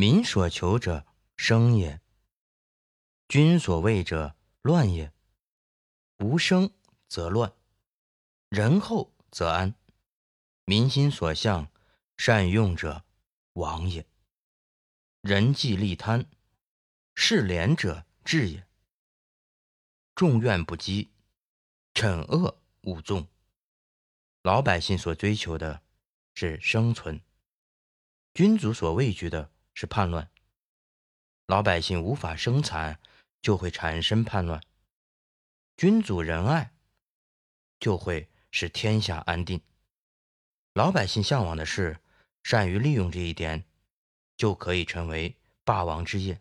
民所求者生也，君所畏者乱也。无生则乱，仁厚则安。民心所向，善用者亡也。人忌利贪，事廉者治也。众怨不积，惩恶勿纵。老百姓所追求的是生存，君主所畏惧的。是叛乱，老百姓无法生产，就会产生叛乱；君主仁爱，就会使天下安定。老百姓向往的是善于利用这一点，就可以成为霸王之业。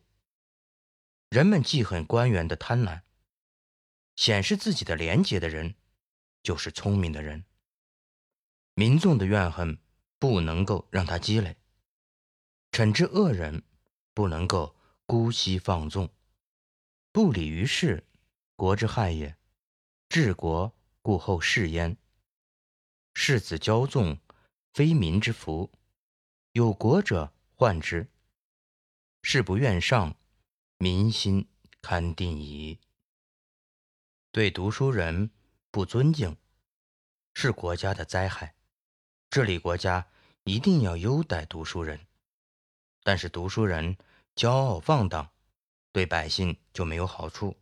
人们记恨官员的贪婪，显示自己的廉洁的人，就是聪明的人。民众的怨恨不能够让他积累。惩治恶人，不能够姑息放纵，不理于事，国之害也。治国故后事焉。世子骄纵，非民之福。有国者患之。事不愿上，民心堪定矣。对读书人不尊敬，是国家的灾害。治理国家一定要优待读书人。但是读书人骄傲放荡，对百姓就没有好处。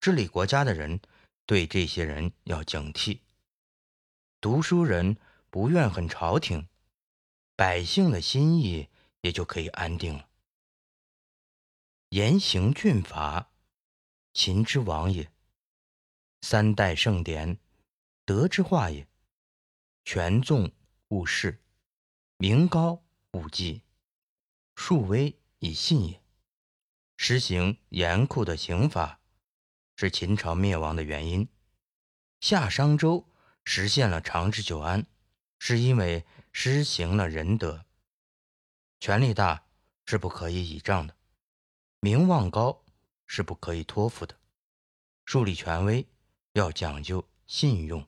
治理国家的人对这些人要警惕。读书人不怨恨朝廷，百姓的心意也就可以安定了。严刑峻法，秦之王也；三代圣典，德之化也。权重勿视，名高勿忌。树威以信也。实行严酷的刑法，是秦朝灭亡的原因。夏商周实现了长治久安，是因为施行了仁德。权力大是不可以倚仗的，名望高是不可以托付的。树立权威要讲究信用。